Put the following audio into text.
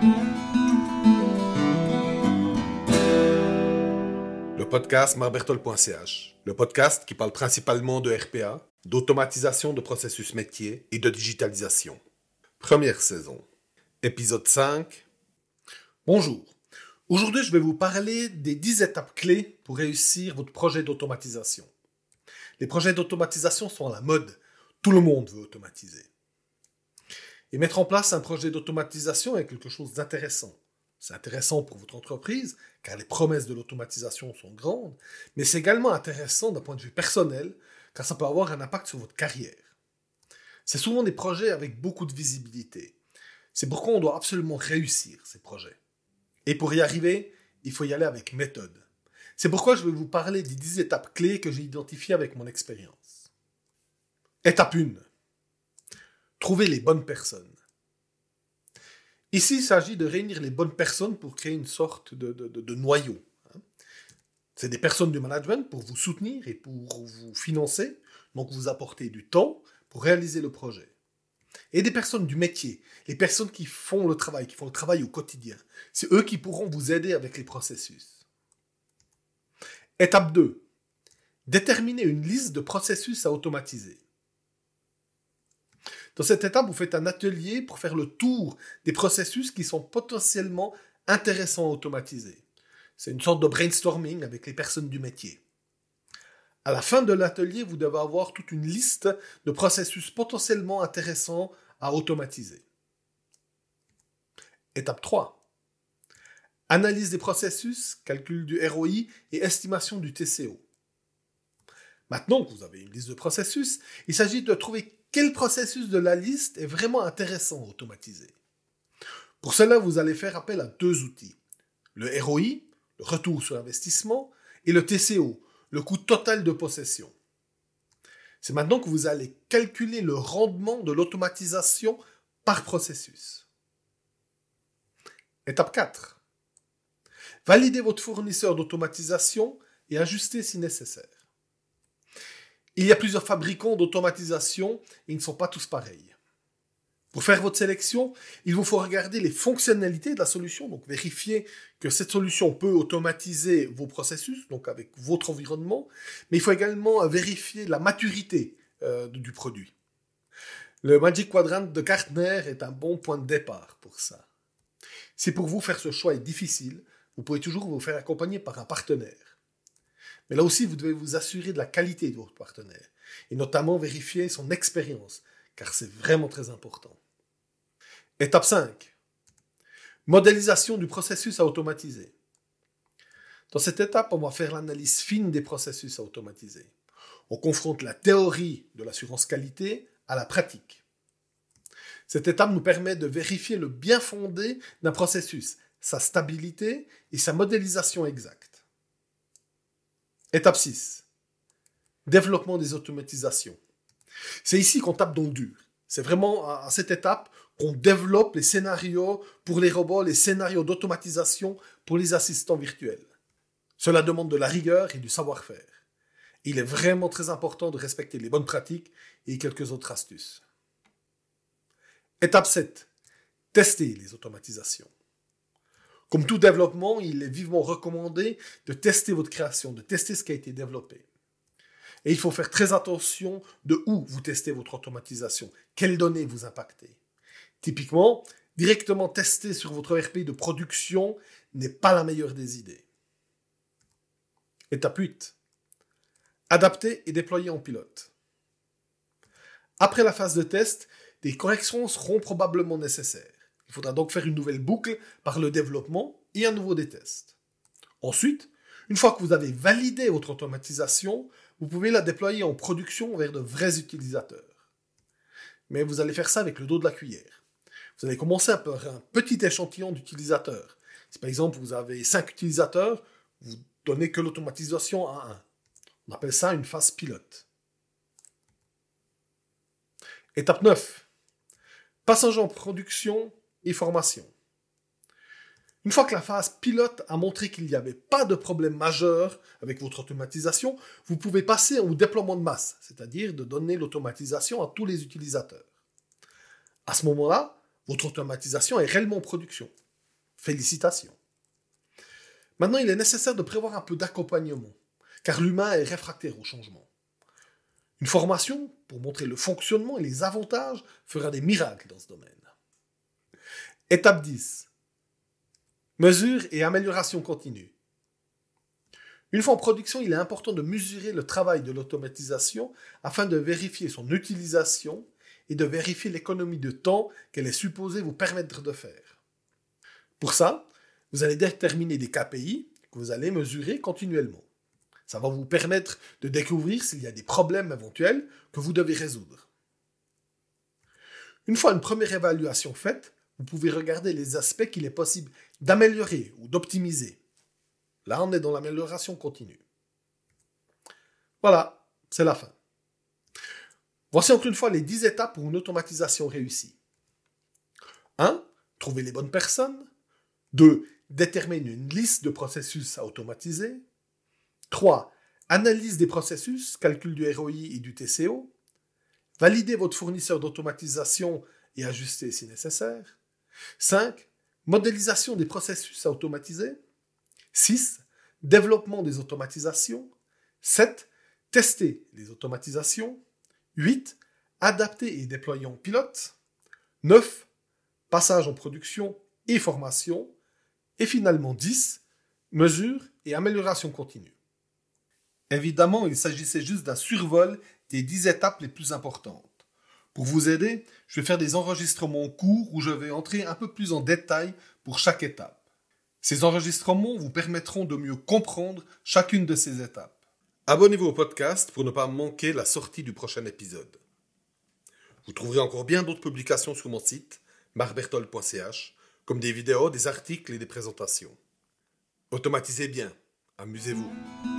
Le podcast marbertol.ch, le podcast qui parle principalement de RPA, d'automatisation de processus métier et de digitalisation. Première saison. Épisode 5. Bonjour. Aujourd'hui, je vais vous parler des 10 étapes clés pour réussir votre projet d'automatisation. Les projets d'automatisation sont à la mode. Tout le monde veut automatiser. Et mettre en place un projet d'automatisation est quelque chose d'intéressant. C'est intéressant pour votre entreprise, car les promesses de l'automatisation sont grandes, mais c'est également intéressant d'un point de vue personnel, car ça peut avoir un impact sur votre carrière. C'est souvent des projets avec beaucoup de visibilité. C'est pourquoi on doit absolument réussir ces projets. Et pour y arriver, il faut y aller avec méthode. C'est pourquoi je vais vous parler des 10 étapes clés que j'ai identifiées avec mon expérience. Étape 1. Trouver les bonnes personnes. Ici, il s'agit de réunir les bonnes personnes pour créer une sorte de, noyau. Hein. C'est des personnes du management pour vous soutenir et pour vous financer, donc vous apporter du temps pour réaliser le projet et des personnes du métier, les personnes qui font le travail, qui font le travail au quotidien. C'est eux qui pourront vous aider avec les processus. Étape 2. Déterminer une liste de processus à automatiser. Dans cette étape, vous faites un atelier pour faire le tour des processus qui sont potentiellement intéressants à automatiser. C'est une sorte de brainstorming avec les personnes du métier. À la fin de l'atelier, vous devez avoir toute une liste de processus potentiellement intéressants à automatiser. Étape 3. Analyse des processus, calcul du ROI et estimation du TCO. Maintenant que vous avez une liste de processus, il s'agit de trouver quel processus de la liste est vraiment intéressant à automatiser. Pour cela, vous allez faire appel à deux outils. Le ROI, le retour sur investissement, et le TCO, le coût total de possession. C'est maintenant que vous allez calculer le rendement de l'automatisation par processus. Étape 4. Validez votre fournisseur d'automatisation et ajustez si nécessaire. Il y a plusieurs fabricants d'automatisation et ils ne sont pas tous pareils. Pour faire votre sélection, il vous faut regarder les fonctionnalités de la solution, donc vérifier que cette solution peut automatiser vos processus, donc avec votre environnement, mais il faut également vérifier la maturité euh, du produit. Le Magic Quadrant de Gartner est un bon point de départ pour ça. Si pour vous faire ce choix est difficile, vous pouvez toujours vous faire accompagner par un partenaire. Mais là aussi, vous devez vous assurer de la qualité de votre partenaire, et notamment vérifier son expérience, car c'est vraiment très important. Étape 5. Modélisation du processus à automatiser. Dans cette étape, on va faire l'analyse fine des processus à automatiser. On confronte la théorie de l'assurance qualité à la pratique. Cette étape nous permet de vérifier le bien fondé d'un processus, sa stabilité et sa modélisation exacte. Étape 6. Développement des automatisations. C'est ici qu'on tape dans le dur. C'est vraiment à cette étape qu'on développe les scénarios pour les robots, les scénarios d'automatisation pour les assistants virtuels. Cela demande de la rigueur et du savoir-faire. Il est vraiment très important de respecter les bonnes pratiques et quelques autres astuces. Étape 7. Tester les automatisations. Comme tout développement, il est vivement recommandé de tester votre création, de tester ce qui a été développé. Et il faut faire très attention de où vous testez votre automatisation, quelles données vous impactez. Typiquement, directement tester sur votre RP de production n'est pas la meilleure des idées. Étape 8. Adapter et déployer en pilote. Après la phase de test, des corrections seront probablement nécessaires. Il faudra donc faire une nouvelle boucle par le développement et un nouveau des tests. Ensuite, une fois que vous avez validé votre automatisation, vous pouvez la déployer en production vers de vrais utilisateurs. Mais vous allez faire ça avec le dos de la cuillère. Vous allez commencer par un petit échantillon d'utilisateurs. Si par exemple vous avez 5 utilisateurs, vous donnez que l'automatisation à un. On appelle ça une phase pilote. Étape 9. Passage en production et formation. Une fois que la phase pilote a montré qu'il n'y avait pas de problème majeur avec votre automatisation, vous pouvez passer au déploiement de masse, c'est-à-dire de donner l'automatisation à tous les utilisateurs. À ce moment-là, votre automatisation est réellement en production. Félicitations. Maintenant, il est nécessaire de prévoir un peu d'accompagnement, car l'humain est réfractaire au changement. Une formation pour montrer le fonctionnement et les avantages fera des miracles dans ce domaine. Étape 10. Mesure et amélioration continue. Une fois en production, il est important de mesurer le travail de l'automatisation afin de vérifier son utilisation et de vérifier l'économie de temps qu'elle est supposée vous permettre de faire. Pour ça, vous allez déterminer des KPI que vous allez mesurer continuellement. Ça va vous permettre de découvrir s'il y a des problèmes éventuels que vous devez résoudre. Une fois une première évaluation faite, vous pouvez regarder les aspects qu'il est possible d'améliorer ou d'optimiser. Là, on est dans l'amélioration continue. Voilà, c'est la fin. Voici encore une fois les 10 étapes pour une automatisation réussie. 1. Trouver les bonnes personnes. 2. Déterminer une liste de processus à automatiser. 3. Analyse des processus, calcul du ROI et du TCO. Valider votre fournisseur d'automatisation et ajuster si nécessaire. 5. Modélisation des processus à automatiser. 6. Développement des automatisations. 7. Tester les automatisations. 8. Adapter et déployer en pilote. 9. Passage en production et formation. Et finalement 10. Mesure et amélioration continue. Évidemment, il s'agissait juste d'un survol des 10 étapes les plus importantes. Pour vous aider, je vais faire des enregistrements courts où je vais entrer un peu plus en détail pour chaque étape. Ces enregistrements vous permettront de mieux comprendre chacune de ces étapes. Abonnez-vous au podcast pour ne pas manquer la sortie du prochain épisode. Vous trouverez encore bien d'autres publications sur mon site, marbertol.ch, comme des vidéos, des articles et des présentations. Automatisez bien, amusez-vous.